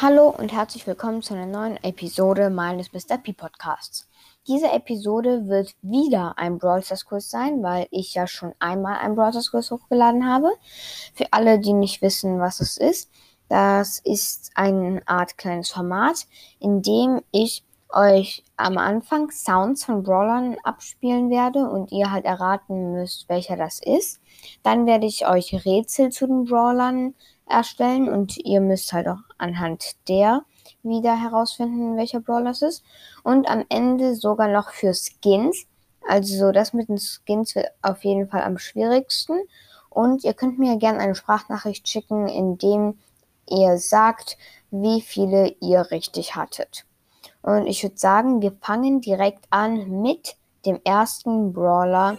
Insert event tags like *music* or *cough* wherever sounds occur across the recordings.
Hallo und herzlich willkommen zu einer neuen Episode meines Mr. P Podcasts. Diese Episode wird wieder ein Brawl Stars Kurs sein, weil ich ja schon einmal einen Brawl Stars Kurs hochgeladen habe. Für alle, die nicht wissen, was es ist, das ist eine Art kleines Format, in dem ich euch am Anfang Sounds von Brawlern abspielen werde und ihr halt erraten müsst, welcher das ist. Dann werde ich euch Rätsel zu den Brawlern erstellen und ihr müsst halt auch anhand der wieder herausfinden, welcher Brawler es ist. Und am Ende sogar noch für Skins. Also das mit den Skins wird auf jeden Fall am schwierigsten. Und ihr könnt mir gerne eine Sprachnachricht schicken, in dem ihr sagt, wie viele ihr richtig hattet. Und ich würde sagen, wir fangen direkt an mit dem ersten Brawler.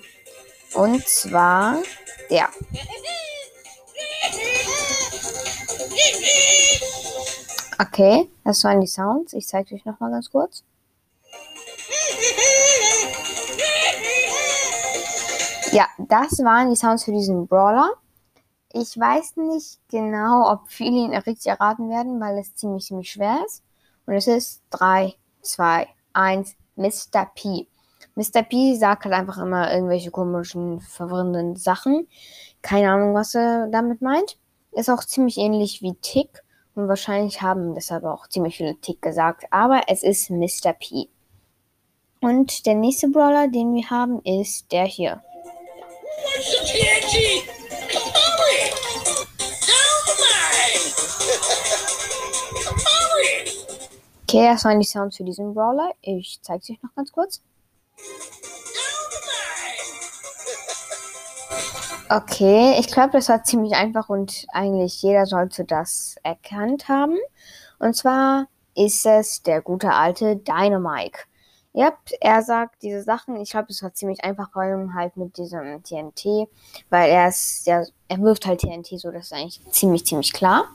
Und zwar der. Okay, das waren die Sounds. Ich zeige euch nochmal ganz kurz. Ja, das waren die Sounds für diesen Brawler. Ich weiß nicht genau, ob viele ihn richtig erraten werden, weil es ziemlich, ziemlich schwer ist. Und es ist 3, 2, 1, Mr. P. Mr. P sagt halt einfach immer irgendwelche komischen, verwirrenden Sachen. Keine Ahnung, was er damit meint. Ist auch ziemlich ähnlich wie Tick. Und wahrscheinlich haben deshalb auch ziemlich viele Tick gesagt. Aber es ist Mr. P. Und der nächste Brawler, den wir haben, ist der hier. Okay, das waren die Sounds für diesen Brawler. Ich zeige es euch noch ganz kurz. Okay, ich glaube, das war ziemlich einfach und eigentlich jeder sollte das erkannt haben. Und zwar ist es der gute alte Dynamike. Ja, er sagt diese Sachen. Ich glaube, es war ziemlich einfach, vor allem halt mit diesem TNT, weil er ist, ja, er wirft halt TNT, so das ist eigentlich ziemlich, ziemlich klar.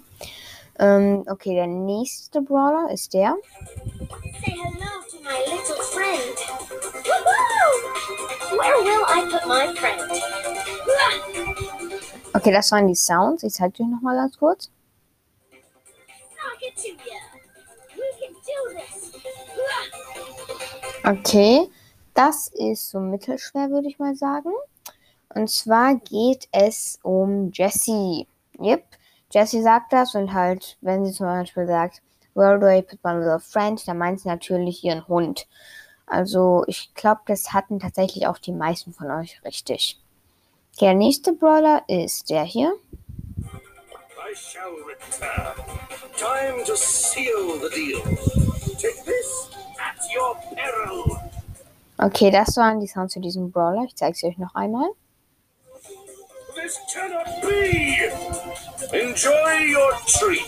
Ähm, okay, der nächste Brawler ist der. Say hello to my little friend. Where will I put my friend? Okay, das waren die Sounds. Ich zeige euch nochmal ganz kurz. Okay, das ist so mittelschwer, würde ich mal sagen. Und zwar geht es um Jessie. Yep, Jessie sagt das und halt, wenn sie zum Beispiel sagt, Where do I put my little friend, dann meint sie natürlich ihren Hund. Also ich glaube, das hatten tatsächlich auch die meisten von euch richtig. Der nächste Brawler ist der hier. I shall return. Time to seal the deal. Take this at your peril. Okay, das waren die Sounds zu diesem Brawler. Ich zeige sie euch noch einmal. This cannot be. Enjoy your treat.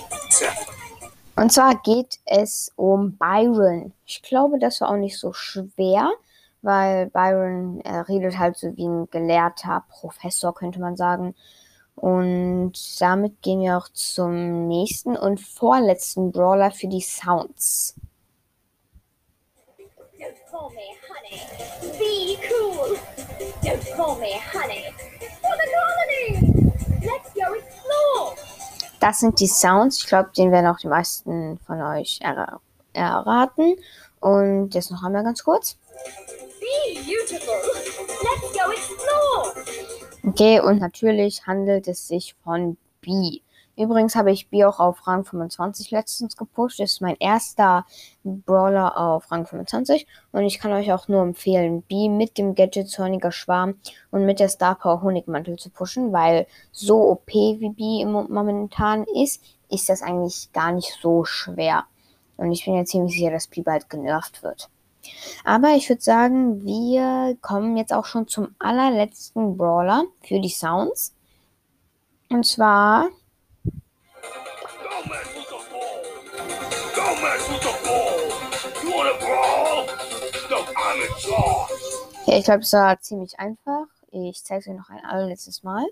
Und zwar geht es um Byron. Ich glaube, das war auch nicht so schwer weil Byron er redet halt so wie ein gelehrter Professor, könnte man sagen. Und damit gehen wir auch zum nächsten und vorletzten Brawler für die Sounds. Don't call me honey. Be cool. Don't call me honey. For the colony. Let's go explore. Das sind die Sounds. Ich glaube, den werden auch die meisten von euch er erraten. Und jetzt noch einmal ganz kurz. Okay, und natürlich handelt es sich von B. Übrigens habe ich B auch auf Rang 25 letztens gepusht. Das ist mein erster Brawler auf Rang 25. Und ich kann euch auch nur empfehlen, B mit dem Gadget Zorniger Schwarm und mit der Star Power Honigmantel zu pushen, weil so OP wie B momentan ist, ist das eigentlich gar nicht so schwer. Und ich bin ja ziemlich sicher, dass B bald genervt wird. Aber ich würde sagen, wir kommen jetzt auch schon zum allerletzten Brawler für die Sounds. Und zwar. Ja, ich glaube, es war ziemlich einfach. Ich zeige es euch noch ein allerletztes Mal.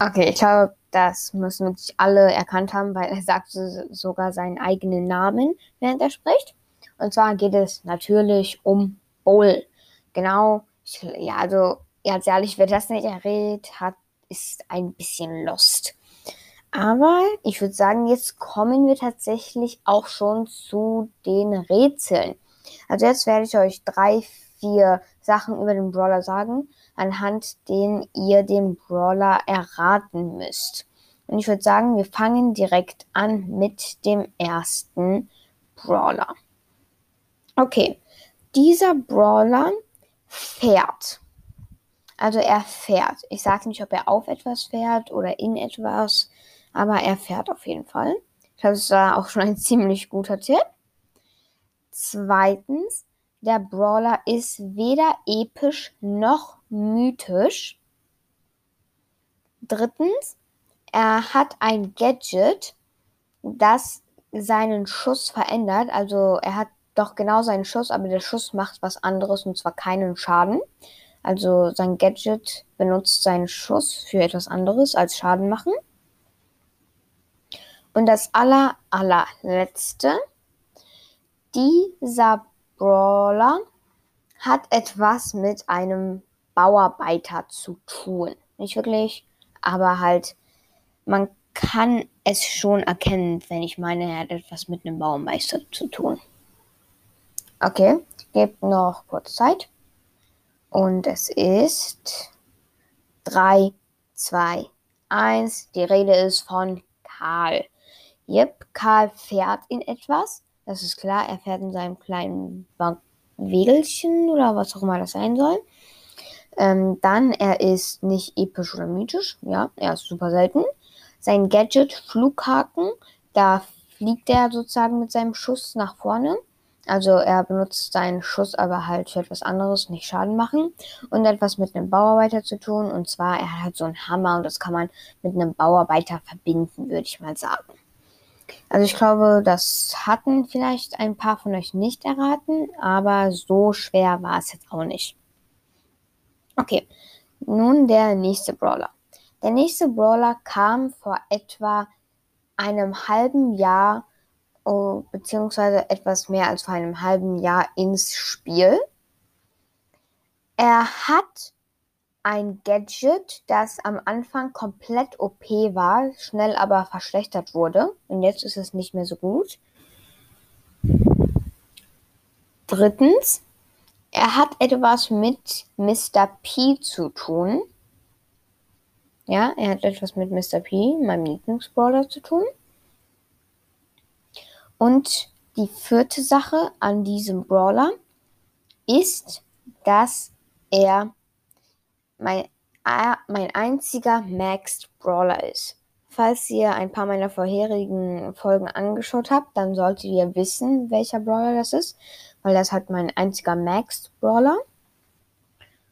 Okay, ich glaube, das müssen wirklich alle erkannt haben, weil er sagt sogar seinen eigenen Namen, während er spricht. Und zwar geht es natürlich um Bull. Genau, ich, ja, also ganz ehrlich, wer das nicht errät hat, ist ein bisschen lost. Aber ich würde sagen, jetzt kommen wir tatsächlich auch schon zu den Rätseln. Also jetzt werde ich euch drei, vier Sachen über den Brawler sagen, anhand denen ihr den Brawler erraten müsst. Und ich würde sagen, wir fangen direkt an mit dem ersten Brawler. Okay, dieser Brawler fährt. Also er fährt. Ich sage nicht, ob er auf etwas fährt oder in etwas, aber er fährt auf jeden Fall. Ich glaube, das war auch schon ein *laughs* ziemlich guter Tipp. Zweitens, der Brawler ist weder episch noch mythisch. Drittens, er hat ein Gadget, das seinen Schuss verändert. Also er hat doch genau seinen Schuss, aber der Schuss macht was anderes und zwar keinen Schaden. Also sein Gadget benutzt seinen Schuss für etwas anderes als Schaden machen. Und das aller, allerletzte, dieser Brawler hat etwas mit einem Bauarbeiter zu tun. Nicht wirklich, aber halt, man kann es schon erkennen, wenn ich meine, er hat etwas mit einem Baumeister zu tun. Okay, gebt noch kurz Zeit. Und es ist 3, 2, 1. Die Rede ist von Karl. Yep, Karl fährt in etwas. Das ist klar, er fährt in seinem kleinen Wägelchen oder was auch immer das sein soll. Ähm, dann, er ist nicht episch oder mythisch. Ja, er ist super selten. Sein Gadget, Flughaken, da fliegt er sozusagen mit seinem Schuss nach vorne. Also er benutzt seinen Schuss aber halt für etwas anderes, nicht Schaden machen. Und etwas mit einem Bauarbeiter zu tun. Und zwar, er hat so einen Hammer und das kann man mit einem Bauarbeiter verbinden, würde ich mal sagen. Also ich glaube, das hatten vielleicht ein paar von euch nicht erraten, aber so schwer war es jetzt auch nicht. Okay, nun der nächste Brawler. Der nächste Brawler kam vor etwa einem halben Jahr oh, beziehungsweise etwas mehr als vor einem halben Jahr ins Spiel. Er hat ein Gadget, das am Anfang komplett OP war, schnell aber verschlechtert wurde. Und jetzt ist es nicht mehr so gut. Drittens, er hat etwas mit Mr. P zu tun. Ja, er hat etwas mit Mr. P, meinem Lieblingsbrawler, zu tun. Und die vierte Sache an diesem Brawler ist, dass er mein, mein einziger Maxed Brawler ist. Falls ihr ein paar meiner vorherigen Folgen angeschaut habt, dann solltet ihr wissen, welcher Brawler das ist, weil das halt mein einziger Maxed Brawler.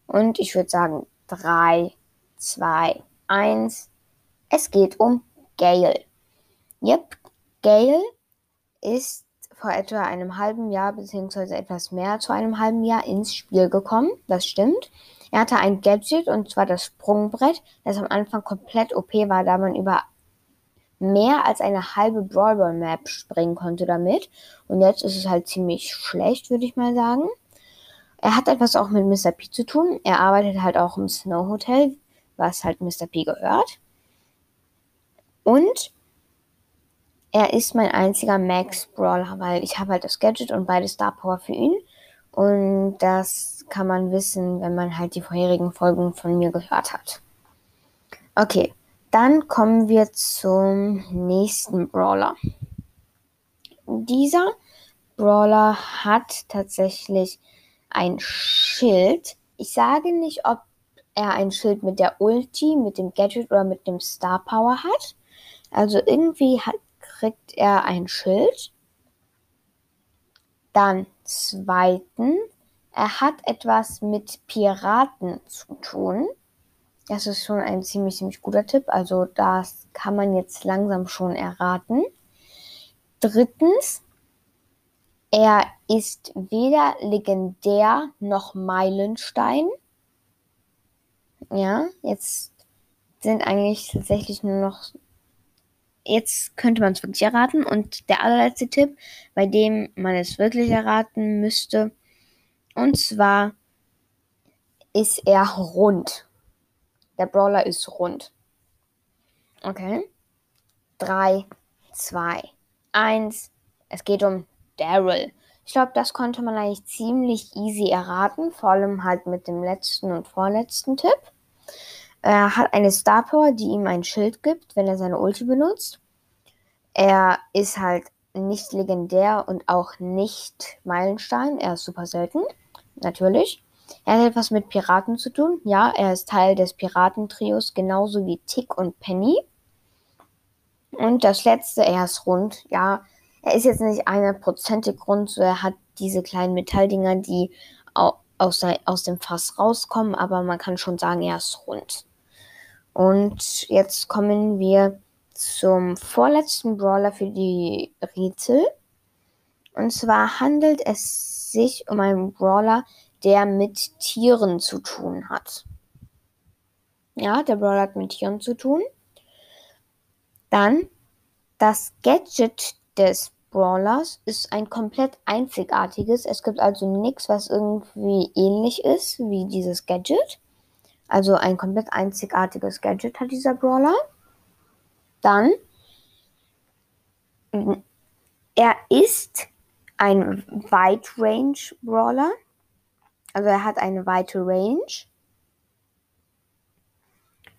Und ich würde sagen 3, 2, 1. Es geht um Gale. Yep, Gale ist vor etwa einem halben Jahr beziehungsweise etwas mehr zu einem halben Jahr ins Spiel gekommen. Das stimmt. Er hatte ein Gadget und zwar das Sprungbrett, das am Anfang komplett OP war, da man über mehr als eine halbe Brawlball Map springen konnte damit. Und jetzt ist es halt ziemlich schlecht, würde ich mal sagen. Er hat etwas auch mit Mr. P zu tun. Er arbeitet halt auch im Snow Hotel, was halt Mr. P gehört. Und er ist mein einziger Max Brawler, weil ich habe halt das Gadget und beide Star Power für ihn. Und das kann man wissen, wenn man halt die vorherigen Folgen von mir gehört hat. Okay, dann kommen wir zum nächsten Brawler. Dieser Brawler hat tatsächlich ein Schild. Ich sage nicht, ob er ein Schild mit der Ulti, mit dem Gadget oder mit dem Star Power hat. Also irgendwie hat, kriegt er ein Schild. Dann zweitens, er hat etwas mit Piraten zu tun. Das ist schon ein ziemlich, ziemlich guter Tipp. Also das kann man jetzt langsam schon erraten. Drittens, er ist weder legendär noch Meilenstein. Ja, jetzt sind eigentlich tatsächlich nur noch jetzt könnte man es wirklich erraten. Und der allerletzte Tipp, bei dem man es wirklich erraten müsste, und zwar, ist er rund. Der Brawler ist rund. Okay. 3, 2, 1. Es geht um Daryl. Ich glaube, das konnte man eigentlich ziemlich easy erraten, vor allem halt mit dem letzten und vorletzten Tipp. Er hat eine Star Power, die ihm ein Schild gibt, wenn er seine Ulti benutzt. Er ist halt nicht legendär und auch nicht Meilenstein. Er ist super selten, natürlich. Er hat etwas mit Piraten zu tun. Ja, er ist Teil des Piratentrios, genauso wie Tick und Penny. Und das letzte, er ist rund. Ja, er ist jetzt nicht einprozentig rund, so er hat diese kleinen Metalldinger, die aus, aus dem Fass rauskommen, aber man kann schon sagen, er ist rund. Und jetzt kommen wir zum vorletzten Brawler für die Rätsel. Und zwar handelt es sich um einen Brawler, der mit Tieren zu tun hat. Ja, der Brawler hat mit Tieren zu tun. Dann das Gadget des Brawlers ist ein komplett einzigartiges. Es gibt also nichts, was irgendwie ähnlich ist wie dieses Gadget. Also ein komplett einzigartiges Gadget hat dieser Brawler. Dann, er ist ein Wide Range Brawler. Also er hat eine weite Range.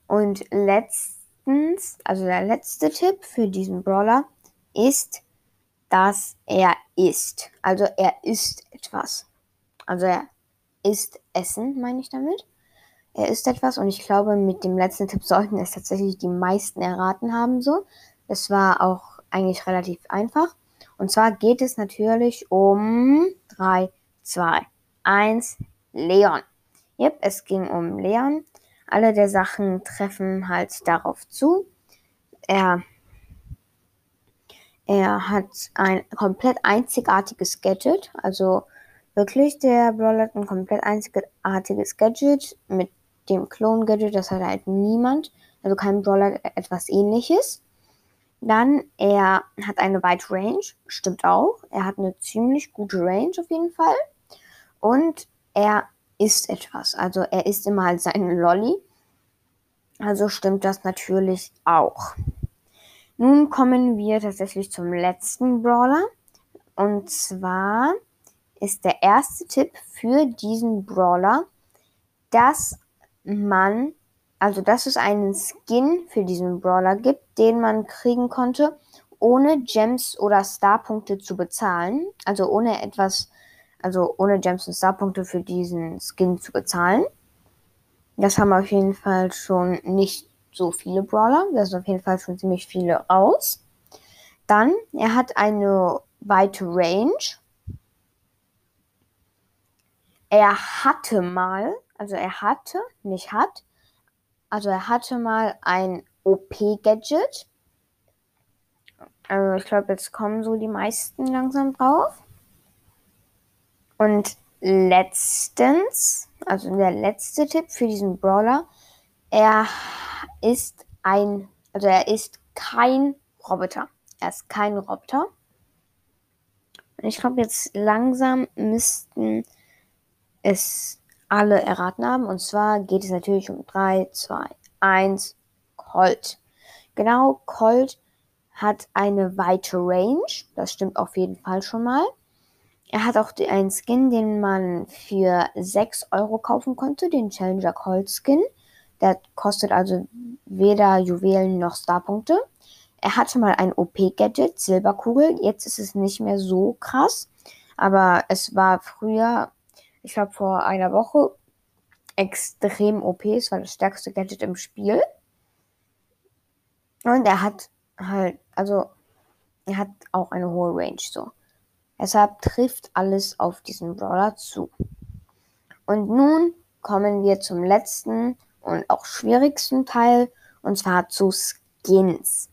Und letztens, also der letzte Tipp für diesen Brawler ist, dass er isst. Also er isst etwas. Also er isst Essen, meine ich damit. Er isst etwas und ich glaube, mit dem letzten Tipp sollten es tatsächlich die meisten erraten haben so. Es war auch eigentlich relativ einfach. Und zwar geht es natürlich um 3, 2, 1, Leon. Yep, es ging um Leon. Alle der Sachen treffen halt darauf zu. Er, er hat ein komplett einzigartiges Gadget. Also wirklich, der Brawler hat ein komplett einzigartiges Gadget mit dem Clone-Gadget, das hat halt niemand. Also kein Brawler etwas ähnliches. Dann, er hat eine Wide Range, stimmt auch. Er hat eine ziemlich gute Range auf jeden Fall. Und er isst etwas. Also er isst immer halt seinen Lolly. Also stimmt das natürlich auch. Nun kommen wir tatsächlich zum letzten Brawler. Und zwar ist der erste Tipp für diesen Brawler, dass man, also dass es einen Skin für diesen Brawler gibt, den man kriegen konnte, ohne Gems oder Starpunkte zu bezahlen. Also ohne etwas, also ohne Gems und Starpunkte für diesen Skin zu bezahlen. Das haben auf jeden Fall schon nicht so viele Brawler. Das sind auf jeden Fall schon ziemlich viele aus. Dann, er hat eine weite Range. Er hatte mal also er hatte, nicht hat, also er hatte mal ein OP-Gadget. Also ich glaube, jetzt kommen so die meisten langsam drauf. Und letztens, also der letzte Tipp für diesen Brawler, er ist ein, also er ist kein Roboter. Er ist kein Roboter. Und ich glaube, jetzt langsam müssten es alle erraten haben. Und zwar geht es natürlich um 3, 2, 1, Colt. Genau, Colt hat eine weite Range. Das stimmt auf jeden Fall schon mal. Er hat auch einen Skin, den man für 6 Euro kaufen konnte, den Challenger Colt Skin. Der kostet also weder Juwelen noch Starpunkte. Er hatte mal ein OP-Gadget, Silberkugel. Jetzt ist es nicht mehr so krass. Aber es war früher ich glaube, vor einer Woche extrem OP. Es war das stärkste Gadget im Spiel. Und er hat halt, also, er hat auch eine hohe Range, so. Deshalb trifft alles auf diesen Brawler zu. Und nun kommen wir zum letzten und auch schwierigsten Teil, und zwar zu Skins.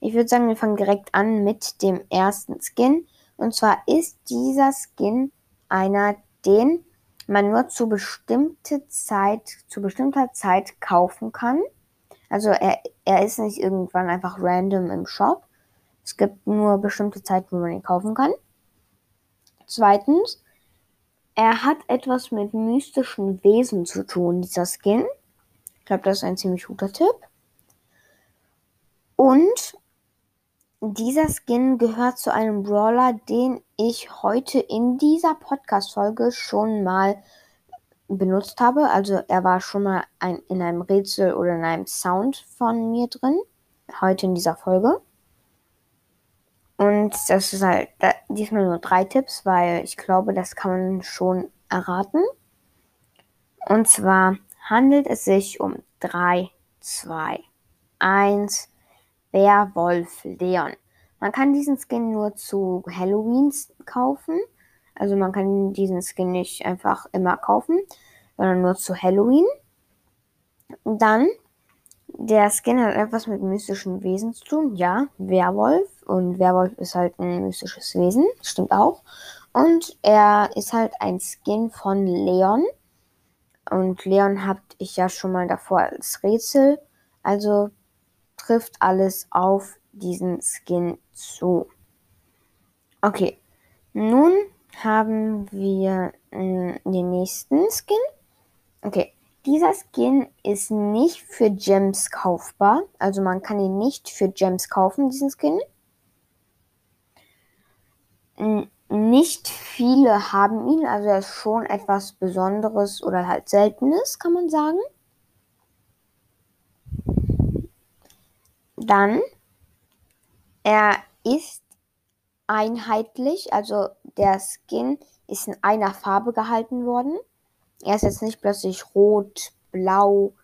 Ich würde sagen, wir fangen direkt an mit dem ersten Skin. Und zwar ist dieser Skin einer den man nur zu bestimmte Zeit, zu bestimmter Zeit kaufen kann. Also er, er ist nicht irgendwann einfach random im Shop. Es gibt nur bestimmte Zeit, wo man ihn kaufen kann. Zweitens, er hat etwas mit mystischen Wesen zu tun, dieser Skin. Ich glaube, das ist ein ziemlich guter Tipp. Und dieser Skin gehört zu einem Brawler, den ich heute in dieser Podcast-Folge schon mal benutzt habe. Also er war schon mal ein, in einem Rätsel oder in einem Sound von mir drin. Heute in dieser Folge. Und das ist halt da, diesmal nur drei Tipps, weil ich glaube, das kann man schon erraten. Und zwar handelt es sich um 3, 2, 1, Werwolf Leon. Man kann diesen Skin nur zu Halloween kaufen. Also man kann diesen Skin nicht einfach immer kaufen, sondern nur zu Halloween. Dann, der Skin hat etwas mit mystischen Wesen zu tun. Ja, Werwolf. Und Werwolf ist halt ein mystisches Wesen. Stimmt auch. Und er ist halt ein Skin von Leon. Und Leon habt ich ja schon mal davor als Rätsel. Also trifft alles auf diesen Skin zu. Okay, nun haben wir äh, den nächsten Skin. Okay, dieser Skin ist nicht für Gems kaufbar. Also man kann ihn nicht für Gems kaufen, diesen Skin. Nicht viele haben ihn, also er ist schon etwas Besonderes oder halt Seltenes, kann man sagen. Dann, er ist einheitlich, also der Skin ist in einer Farbe gehalten worden. Er ist jetzt nicht plötzlich rot, blau,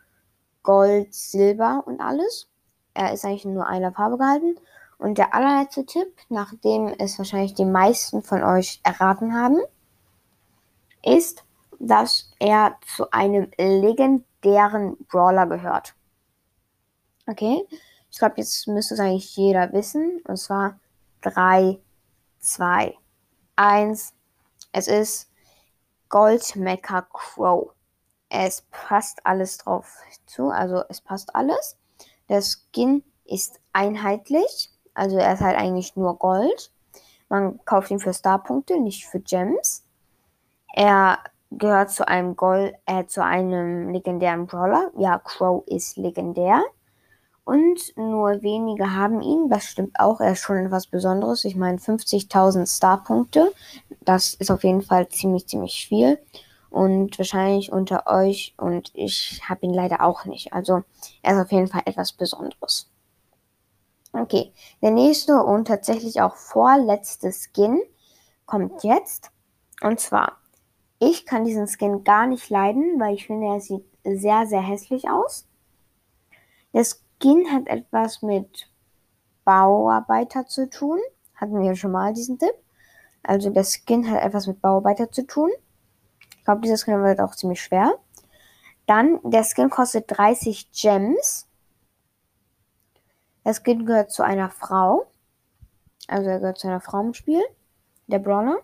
gold, silber und alles. Er ist eigentlich nur einer Farbe gehalten. Und der allerletzte Tipp, nachdem es wahrscheinlich die meisten von euch erraten haben, ist, dass er zu einem legendären Brawler gehört. Okay, ich glaube, jetzt müsste es eigentlich jeder wissen. Und zwar 3, 2, 1. Es ist Goldmecker Crow. Es passt alles drauf zu, also es passt alles. Der Skin ist einheitlich, also er ist halt eigentlich nur Gold. Man kauft ihn für Starpunkte, nicht für Gems. Er gehört zu einem Gold, äh, zu einem legendären Brawler. Ja, Crow ist legendär. Und nur wenige haben ihn. Das stimmt auch. Er ist schon etwas Besonderes. Ich meine, 50.000 Starpunkte. Das ist auf jeden Fall ziemlich, ziemlich viel. Und wahrscheinlich unter euch und ich habe ihn leider auch nicht. Also er ist auf jeden Fall etwas Besonderes. Okay, der nächste und tatsächlich auch vorletzte Skin kommt jetzt. Und zwar, ich kann diesen Skin gar nicht leiden, weil ich finde, er sieht sehr, sehr hässlich aus. Das Skin hat etwas mit Bauarbeiter zu tun. Hatten wir schon mal diesen Tipp. Also der Skin hat etwas mit Bauarbeiter zu tun. Ich glaube, dieser Skin wird auch ziemlich schwer. Dann, der Skin kostet 30 Gems. Der Skin gehört zu einer Frau. Also er gehört zu einer Frau im Spiel. Der Brawler.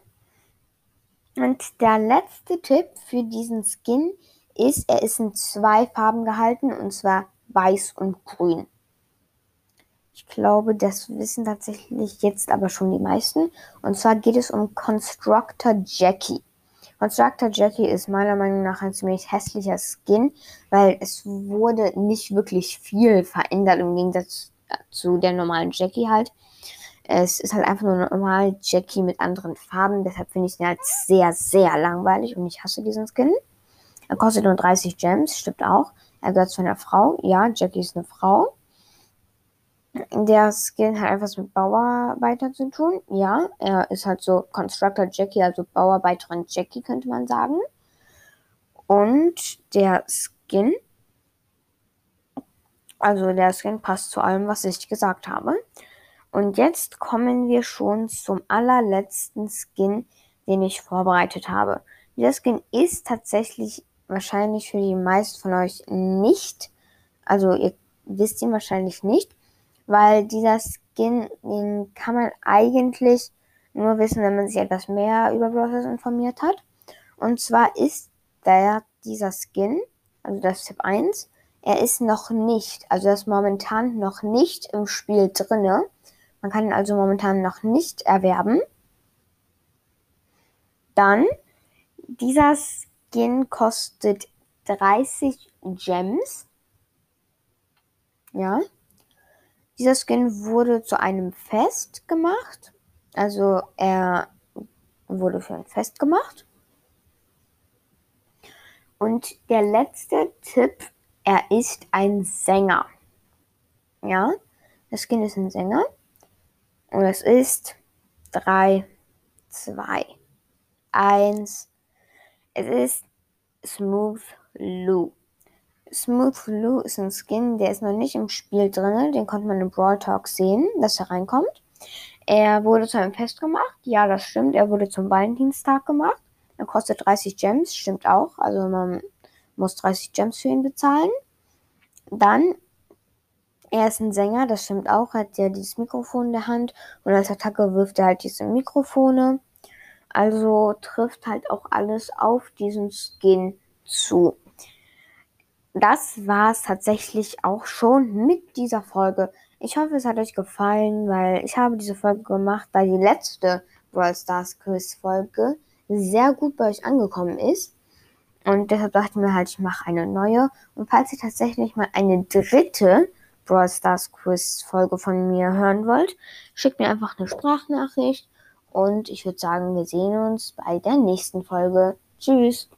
Und der letzte Tipp für diesen Skin ist, er ist in zwei Farben gehalten. Und zwar weiß und grün. Ich glaube, das wissen tatsächlich jetzt aber schon die meisten. Und zwar geht es um Constructor Jackie. Constructor Jackie ist meiner Meinung nach ein ziemlich hässlicher Skin, weil es wurde nicht wirklich viel verändert im Gegensatz zu der normalen Jackie halt. Es ist halt einfach nur eine normale Jackie mit anderen Farben. Deshalb finde ich den halt sehr, sehr langweilig und ich hasse diesen Skin. Er kostet nur 30 Gems, stimmt auch. Er gehört zu einer Frau. Ja, Jackie ist eine Frau. Der Skin hat etwas mit Bauarbeiter zu tun. Ja, er ist halt so Constructor Jackie, also Bauarbeiterin Jackie, könnte man sagen. Und der Skin, also der Skin passt zu allem, was ich gesagt habe. Und jetzt kommen wir schon zum allerletzten Skin, den ich vorbereitet habe. Dieser Skin ist tatsächlich wahrscheinlich für die meisten von euch nicht. Also ihr wisst ihn wahrscheinlich nicht, weil dieser Skin, den kann man eigentlich nur wissen, wenn man sich etwas mehr über Browsers informiert hat. Und zwar ist der, dieser Skin, also das Tipp 1, er ist noch nicht, also er ist momentan noch nicht im Spiel drinne. Man kann ihn also momentan noch nicht erwerben. Dann dieser Skin kostet 30 Gems. Ja. Dieser Skin wurde zu einem Fest gemacht. Also er wurde für ein Fest gemacht. Und der letzte Tipp, er ist ein Sänger. Ja, das Kind ist ein Sänger. Und es ist 3, 2, 1. Es ist Smooth Lou. Smooth Lou ist ein Skin, der ist noch nicht im Spiel drin. Den konnte man im Brawl Talk sehen, dass er reinkommt. Er wurde zu einem Fest gemacht. Ja, das stimmt. Er wurde zum Valentinstag gemacht. Er kostet 30 Gems, stimmt auch. Also man muss 30 Gems für ihn bezahlen. Dann, er ist ein Sänger, das stimmt auch. Hat ja dieses Mikrofon in der Hand und als Attacke wirft er halt diese Mikrofone. Also trifft halt auch alles auf diesen Skin zu. Das war es tatsächlich auch schon mit dieser Folge. Ich hoffe, es hat euch gefallen, weil ich habe diese Folge gemacht, weil die letzte Brawl Stars Quiz Folge sehr gut bei euch angekommen ist. Und deshalb dachte ich mir halt, ich mache eine neue. Und falls ihr tatsächlich mal eine dritte Brawl Stars Quiz Folge von mir hören wollt, schickt mir einfach eine Sprachnachricht. Und ich würde sagen, wir sehen uns bei der nächsten Folge. Tschüss.